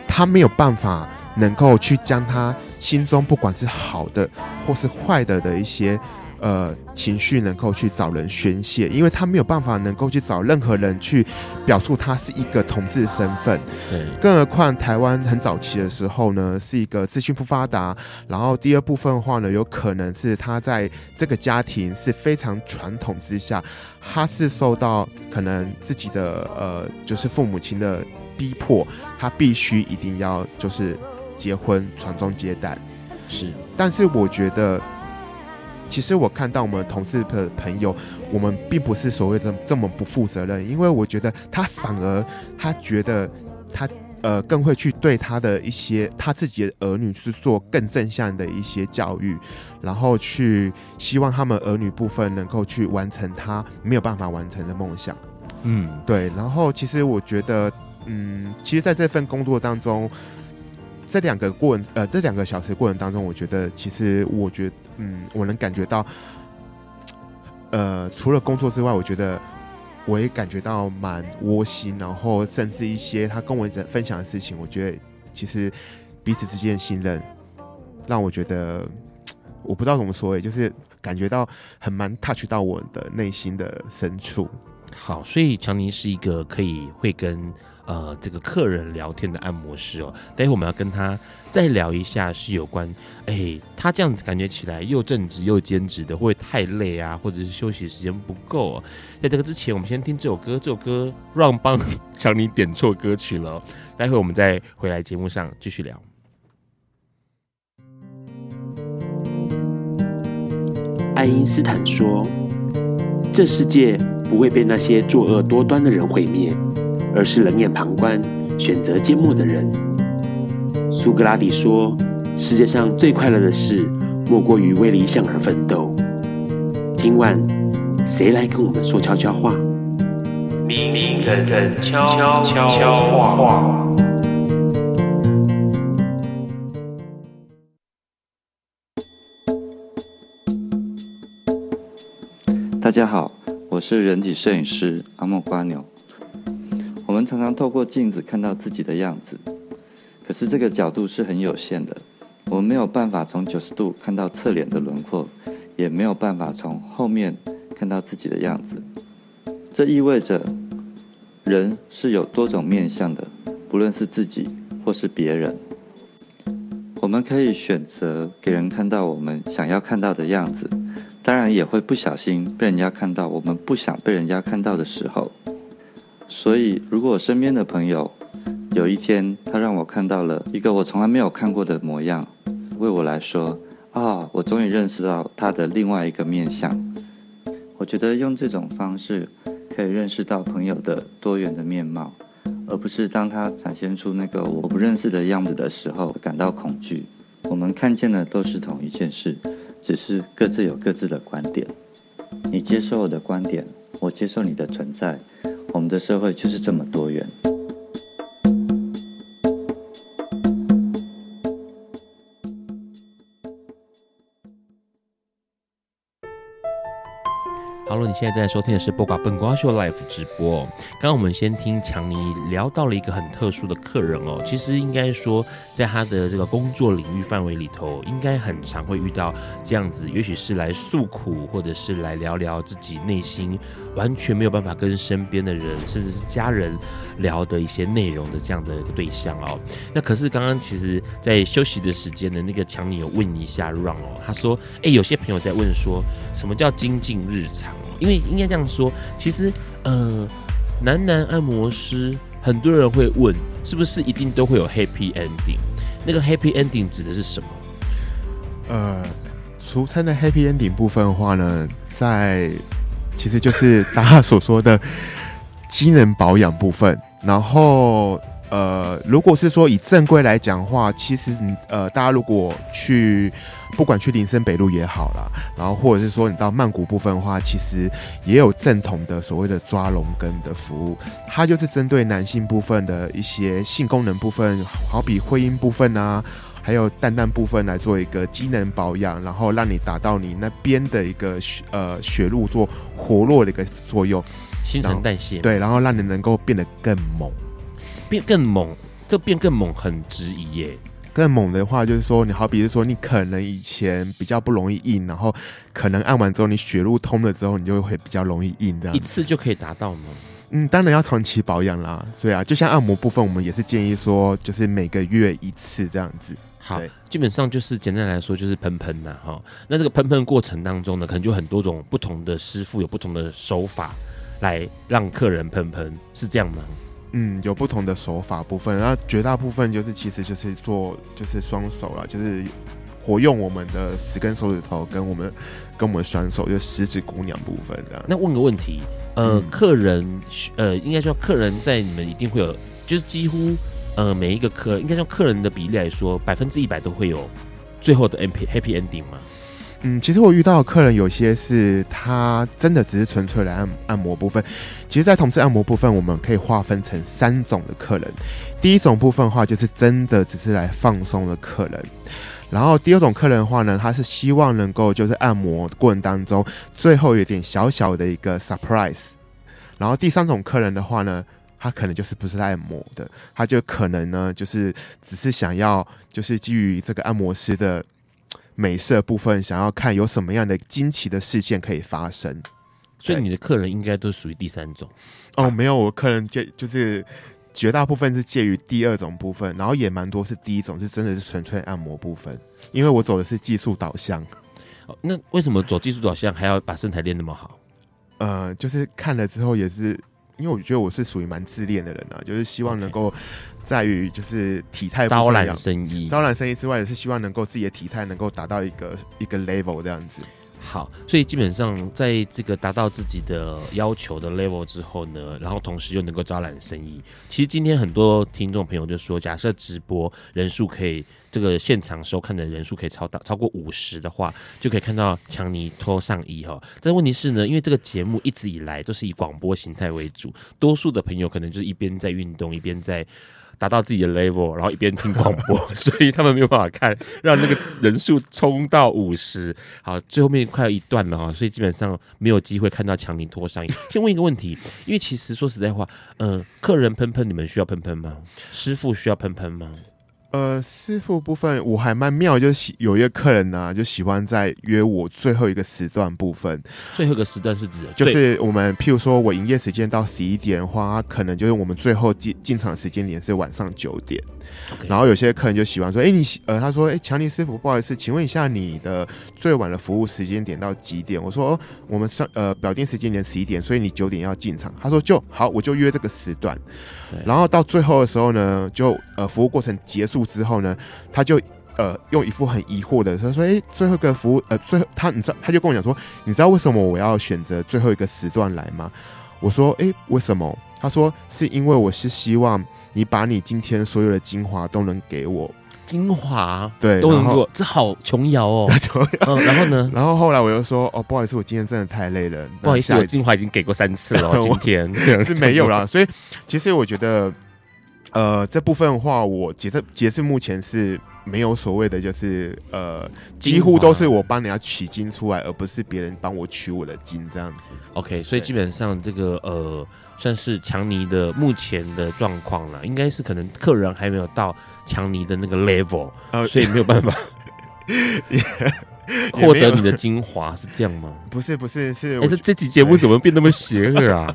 他没有办法能够去将他心中不管是好的或是坏的的一些呃情绪能够去找人宣泄，因为他没有办法能够去找任何人去表述他是一个同志身份。对，更何况台湾很早期的时候呢，是一个资讯不发达，然后第二部分的话呢，有可能是他在这个家庭是非常传统之下，他是受到可能自己的呃就是父母亲的逼迫，他必须一定要就是结婚传宗接代。是，但是我觉得，其实我看到我们同事的朋友，我们并不是所谓的这么不负责任，因为我觉得他反而他觉得他呃更会去对他的一些他自己的儿女去做更正向的一些教育，然后去希望他们儿女部分能够去完成他没有办法完成的梦想。嗯，对。然后其实我觉得，嗯，其实在这份工作当中。这两个过程，呃，这两个小时过程当中，我觉得其实，我觉得，嗯，我能感觉到，呃，除了工作之外，我觉得我也感觉到蛮窝心，然后甚至一些他跟我分享的事情，我觉得其实彼此之间的信任，让我觉得，我不知道怎么说，也就是感觉到很蛮 touch 到我的内心的深处。好，所以强尼是一个可以会跟。呃，这个客人聊天的按摩师哦，待会我们要跟他再聊一下，是有关，哎，他这样子感觉起来又正直又兼职的，会不会太累啊，或者是休息时间不够哦？在这个之前，我们先听这首歌，这首歌让帮强你点错歌曲了，待会我们再回来节目上继续聊。爱因斯坦说：“这世界不会被那些作恶多端的人毁灭。”而是冷眼旁观、选择缄默的人。苏格拉底说：“世界上最快乐的事，莫过于为理想而奋斗。”今晚，谁来跟我们说悄悄话？明明人人悄悄话。大家好，我是人体摄影师阿莫瓜牛。我们常常透过镜子看到自己的样子，可是这个角度是很有限的。我们没有办法从九十度看到侧脸的轮廓，也没有办法从后面看到自己的样子。这意味着，人是有多种面相的，不论是自己或是别人。我们可以选择给人看到我们想要看到的样子，当然也会不小心被人家看到我们不想被人家看到的时候。所以，如果我身边的朋友有一天他让我看到了一个我从来没有看过的模样，为我来说，啊、我终于认识到他的另外一个面相。我觉得用这种方式可以认识到朋友的多元的面貌，而不是当他展现出那个我不认识的样子的时候感到恐惧。我们看见的都是同一件事，只是各自有各自的观点。你接受我的观点，我接受你的存在。我们的社会就是这么多元。现在在收听的是《播瓜笨瓜秀》Live 直播。刚刚我们先听强尼聊到了一个很特殊的客人哦，其实应该说，在他的这个工作领域范围里头，应该很常会遇到这样子，也许是来诉苦，或者是来聊聊自己内心完全没有办法跟身边的人，甚至是家人聊的一些内容的这样的一个对象哦。那可是刚刚其实，在休息的时间呢，那个强尼有问一下 Ron 哦，他说：“哎，有些朋友在问说，什么叫精进日常？”因为应该这样说，其实，呃，男男按摩师，很多人会问，是不是一定都会有 happy ending？那个 happy ending 指的是什么？呃，俗称的 happy ending 部分的话呢，在其实就是大家所说的机能保养部分，然后。呃，如果是说以正规来讲的话，其实你呃，大家如果去不管去林森北路也好啦，然后或者是说你到曼谷部分的话，其实也有正统的所谓的抓龙根的服务，它就是针对男性部分的一些性功能部分，好比会阴部分啊，还有蛋蛋部分来做一个机能保养，然后让你达到你那边的一个呃血路做活络的一个作用，新陈代谢，对，然后让你能够变得更猛。变更猛，这变更猛很质疑耶，更猛的话，就是说，你好比是说，你可能以前比较不容易硬，然后可能按完之后，你血路通了之后，你就会比较容易硬这样。一次就可以达到吗？嗯，当然要长期保养啦。对啊，就像按摩部分，我们也是建议说，就是每个月一次这样子。好，基本上就是简单来说就是喷喷呐哈。那这个喷喷过程当中呢，可能就很多种不同的师傅有不同的手法来让客人喷喷，是这样吗？嗯，有不同的手法部分，然后绝大部分就是其实就是做就是双手啦，就是活用我们的十根手指头跟我们跟我们双手，就十指姑娘部分这样。那问个问题，呃，嗯、客人呃，应该说客人在你们一定会有，就是几乎呃每一个客，应该说客人的比例来说，百分之一百都会有最后的 happy happy ending 吗？嗯，其实我遇到的客人有些是他真的只是纯粹来按按摩部分。其实，在同事按摩部分，我们可以划分成三种的客人。第一种部分的话，就是真的只是来放松的客人。然后第二种客人的话呢，他是希望能够就是按摩过程当中最后有点小小的一个 surprise。然后第三种客人的话呢，他可能就是不是来按摩的，他就可能呢就是只是想要就是基于这个按摩师的。美色部分想要看有什么样的惊奇的事件可以发生，所以你的客人应该都属于第三种哦。没有，我客人介就是绝大部分是介于第二种部分，然后也蛮多是第一种，是真的是纯粹按摩部分。因为我走的是技术导向。哦，那为什么走技术导向还要把身材练那么好？呃，就是看了之后也是。因为我觉得我是属于蛮自恋的人啊，就是希望能够在于就是体态招揽生意，招揽生意之外，也是希望能够自己的体态能够达到一个一个 level 这样子。好，所以基本上在这个达到自己的要求的 level 之后呢，然后同时又能够招揽生意。其实今天很多听众朋友就说，假设直播人数可以，这个现场收看的人数可以超到超过五十的话，就可以看到强尼脱上衣哈。但问题是呢，因为这个节目一直以来都是以广播形态为主，多数的朋友可能就是一边在运动一边在。达到自己的 level，然后一边听广播，所以他们没有办法看，让那个人数冲到五十。好，最后面快要一段了哈，所以基本上没有机会看到强尼脱上衣。先问一个问题，因为其实说实在话，嗯、呃，客人喷喷，你们需要喷喷吗？师傅需要喷喷吗？呃，师傅部分我还蛮妙，就是喜有一个客人呢、啊，就喜欢在约我最后一个时段部分。最后一个时段是指就是我们譬如说我营业时间到十一点的话，可能就是我们最后进进场时间点是晚上九点。然后有些客人就喜欢说，哎、欸，你呃，他说，哎、欸，强尼师傅，不好意思，请问一下你的最晚的服务时间点到几点？我说，哦、我们上呃表定时间点十一点，所以你九点要进场。他说就好，我就约这个时段。然后到最后的时候呢，就呃服务过程结束之后呢，他就呃用一副很疑惑的他说，哎、欸，最后一个服务呃最后他你知道他就跟我讲说，你知道为什么我要选择最后一个时段来吗？我说，哎、欸，为什么？他说是因为我是希望。你把你今天所有的精华都能给我，精华对都能给我，这好琼瑶哦。嗯，然后呢？然后后来我又说，哦，不好意思，我今天真的太累了，不好意思，我精华已经给过三次了，今天是没有了。所以其实我觉得，呃，这部分的话，我截至截至目前是。没有所谓的，就是呃，几乎都是我帮人家取经出来，而不是别人帮我取我的经这样子。OK，所以基本上这个呃，算是强尼的目前的状况了，应该是可能客人还没有到强尼的那个 level，呃，所以没有办法 获得你的精华，是这样吗？不是，不是，是，哎、欸，这这期节目怎么变那么邪恶啊？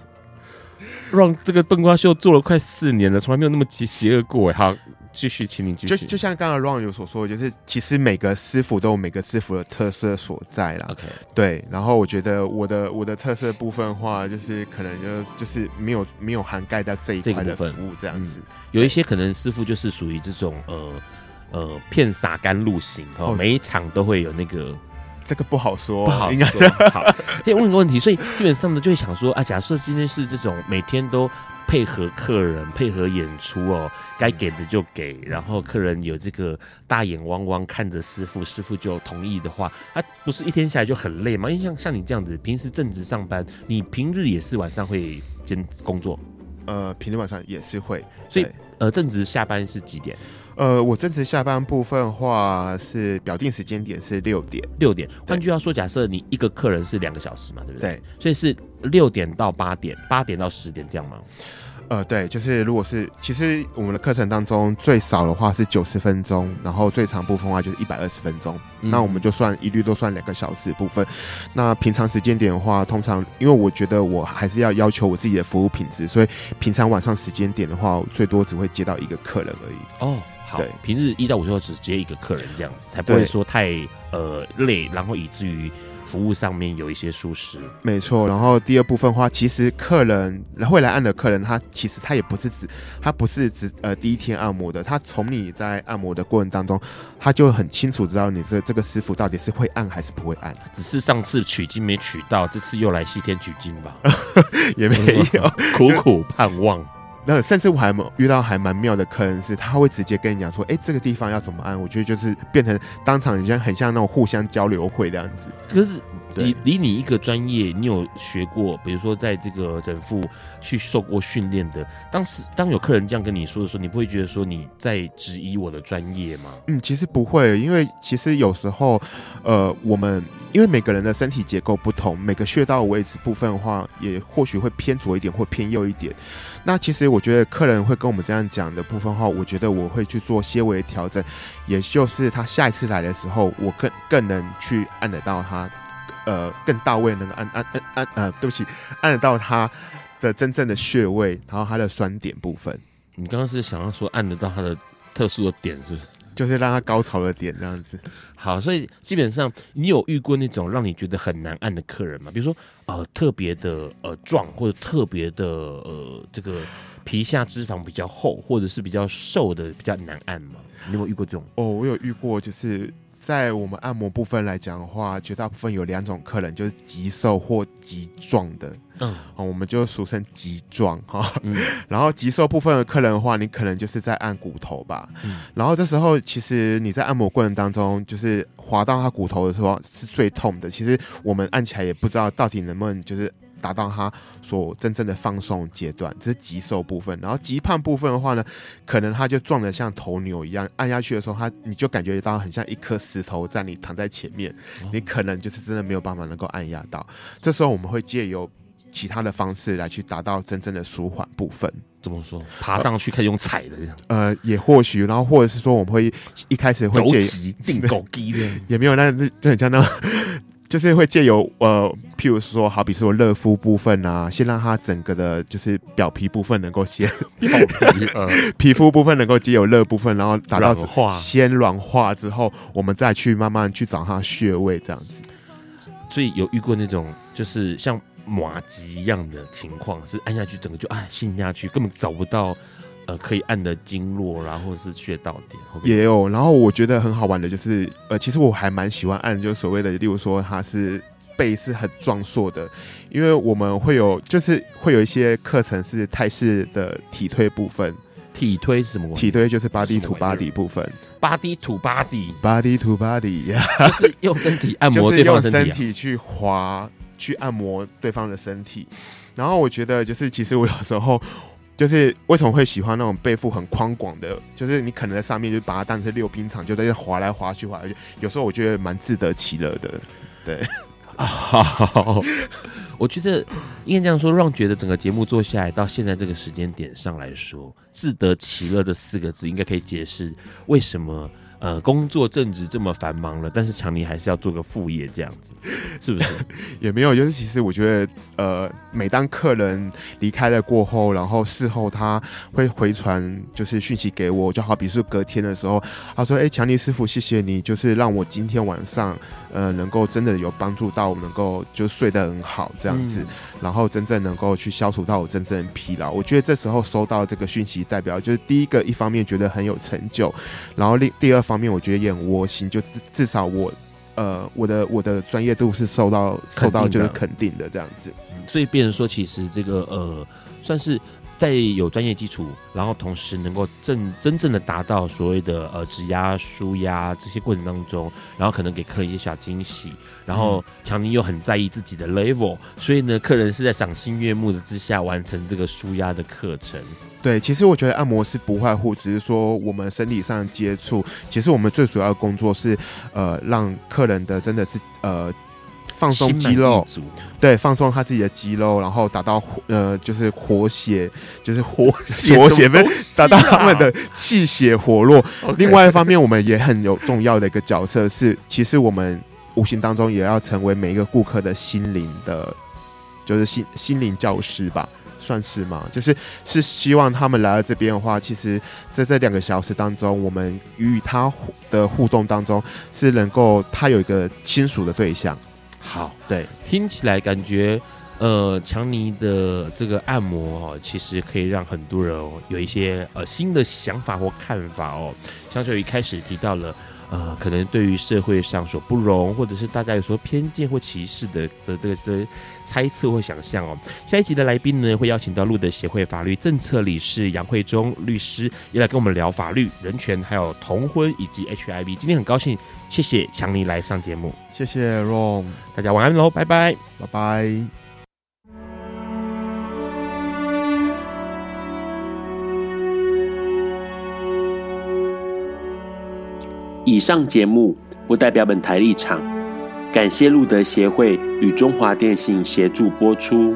让这个笨瓜秀做了快四年了，从来没有那么邪邪恶过哎，好。继续，请你继续。就就像刚刚 Ron 有所说，就是其实每个师傅都有每个师傅的特色所在啦。OK，对。然后我觉得我的我的特色部分的话，就是可能就就是没有没有涵盖到这一块的服务这样子。嗯、有一些可能师傅就是属于这种呃呃骗洒甘露型哦，每一场都会有那个。这个不好说，不好说。好，先问一个问题，所以基本上呢，就会想说啊，假设今天是这种每天都。配合客人，配合演出哦，该给的就给，然后客人有这个大眼汪汪看着师傅，师傅就同意的话，他不是一天下来就很累吗？因为像像你这样子，平时正职上班，你平日也是晚上会兼工作？呃，平日晚上也是会，所以呃，正职下班是几点？呃，我正职下班部分的话是表定时间点是六点，六点。换句话说，假设你一个客人是两个小时嘛，对不对？对，所以是六点到八点，八点到十点这样吗？呃，对，就是如果是其实我们的课程当中最少的话是九十分钟，然后最长部分的话就是一百二十分钟，嗯、那我们就算一律都算两个小时部分。那平常时间点的话，通常因为我觉得我还是要要求我自己的服务品质，所以平常晚上时间点的话，我最多只会接到一个客人而已。哦，好，对，平日一到五就只接一个客人这样子，才不会说太呃累，然后以至于。服务上面有一些疏失，没错。然后第二部分的话，其实客人会来按的客人，他其实他也不是只他不是只呃第一天按摩的，他从你在按摩的过程当中，他就很清楚知道你这这个师傅到底是会按还是不会按。只是上次取经没取到，这次又来西天取经吧？也没有，苦苦盼望。那甚至我还没有遇到还蛮妙的客人，是他会直接跟你讲说：“哎、这个地方要怎么按？”我觉得就是变成当场很像很像那种互相交流会这样子。可是。离离你一个专业，你有学过，比如说在这个整复去受过训练的，当时当有客人这样跟你说的时候，你不会觉得说你在质疑我的专业吗？嗯，其实不会，因为其实有时候，呃，我们因为每个人的身体结构不同，每个穴道位置部分的话，也或许会偏左一点或偏右一点。那其实我觉得客人会跟我们这样讲的部分的话，我觉得我会去做些微调整，也就是他下一次来的时候，我更更能去按得到他。呃，更到位，能够按按按按呃，对不起，按得到它的真正的穴位，然后它的酸点部分。你刚刚是想要说按得到它的特殊的点，是不是？就是让它高潮的点这样子。好，所以基本上你有遇过那种让你觉得很难按的客人吗？比如说呃，特别的呃壮，或者特别的呃这个皮下脂肪比较厚，或者是比较瘦的比较难按吗？你有遇过这种？哦，我有遇过，就是。在我们按摩部分来讲的话，绝大部分有两种客人，就是极瘦或极壮的。嗯，我们就俗称极壮哈。嗯，然后极瘦部分的客人的话，你可能就是在按骨头吧。嗯，然后这时候其实你在按摩过程当中，就是滑到他骨头的时候是最痛的。其实我们按起来也不知道到底能不能就是。达到他所真正的放松阶段，这是极瘦部分。然后极胖部分的话呢，可能他就撞得像头牛一样，按下去的时候，他你就感觉到很像一颗石头在你躺在前面，你可能就是真的没有办法能够按压到。这时候我们会借由其他的方式来去达到真正的舒缓部分。怎么说？爬上去可以用踩的这样？呃，也或许，然后或者是说我们会一开始会借由定狗机的，也没有，那就很像那。就是会借由呃，譬如说，好比说热敷部分啊，先让它整个的，就是表皮部分能够先表皮，呃，皮肤部分能够借由热部分，然后达到先软化之后，我们再去慢慢去找它穴位这样子。所以有遇过那种就是像马吉一样的情况，是按下去整个就哎陷下去，根本找不到。呃，可以按的经络，然后是穴道点也有。然后我觉得很好玩的就是，呃，其实我还蛮喜欢按，就是所谓的，例如说它是背是很壮硕的，因为我们会有，就是会有一些课程是泰式的体推部分。体推是什么？体推就是 body to body 部分，body to body，body to body，就是用身体按摩对方身体，身体去滑去按摩对方的身体。然后我觉得就是，其实我有时候。就是为什么会喜欢那种背负很宽广的？就是你可能在上面就把它当成溜冰场，就在这滑来滑去滑来，有时候我觉得蛮自得其乐的。对啊，我觉得应该这样说，让觉得整个节目做下来到现在这个时间点上来说，自得其乐的四个字应该可以解释为什么。呃，工作正职这么繁忙了，但是强尼还是要做个副业，这样子，是不是？也没有，就是其实我觉得，呃，每当客人离开了过后，然后事后他会回传就是讯息给我，就好比是隔天的时候，他说：“哎、欸，强尼师傅，谢谢你，就是让我今天晚上，呃，能够真的有帮助到我，能够就睡得很好这样子，嗯、然后真正能够去消除到我真正的疲劳。我觉得这时候收到这个讯息，代表就是第一个，一方面觉得很有成就，然后另第二方。方面我觉得也很窝心，就至少我，呃，我的我的专业度是受到受到就是肯定的这样子，所以变成说，其实这个呃，算是。在有专业基础，然后同时能够正真正的达到所谓的呃指压、舒压这些过程当中，然后可能给客人一些小惊喜，然后强尼又很在意自己的 level，所以呢，客人是在赏心悦目的之下完成这个舒压的课程。对，其实我觉得按摩师不外乎只是说我们身体上接触，其实我们最主要的工作是呃让客人的真的是呃。放松肌肉，对，放松他自己的肌肉，然后达到呃，就是活血，就是活 活血，不是达到他们的气血活络。另外一方面，我们也很有重要的一个角色是，其实我们无形当中也要成为每一个顾客的心灵的，就是心心灵教师吧。算是吗？就是是希望他们来到这边的话，其实在这两个小时当中，我们与他的互动当中，是能够他有一个亲属的对象。好，对，听起来感觉，呃，强尼的这个按摩哦，其实可以让很多人哦有一些呃新的想法或看法哦。像就一开始提到了。呃，可能对于社会上所不容，或者是大家有所偏见或歧视的的这个这猜测或想象哦。下一集的来宾呢，会邀请到路德协会法律政策理事杨慧忠律师，也来跟我们聊法律、人权，还有同婚以及 HIV。今天很高兴，谢谢强尼来上节目，谢谢 Ron，大家晚安喽，拜拜，拜拜。以上节目不代表本台立场，感谢路德协会与中华电信协助播出。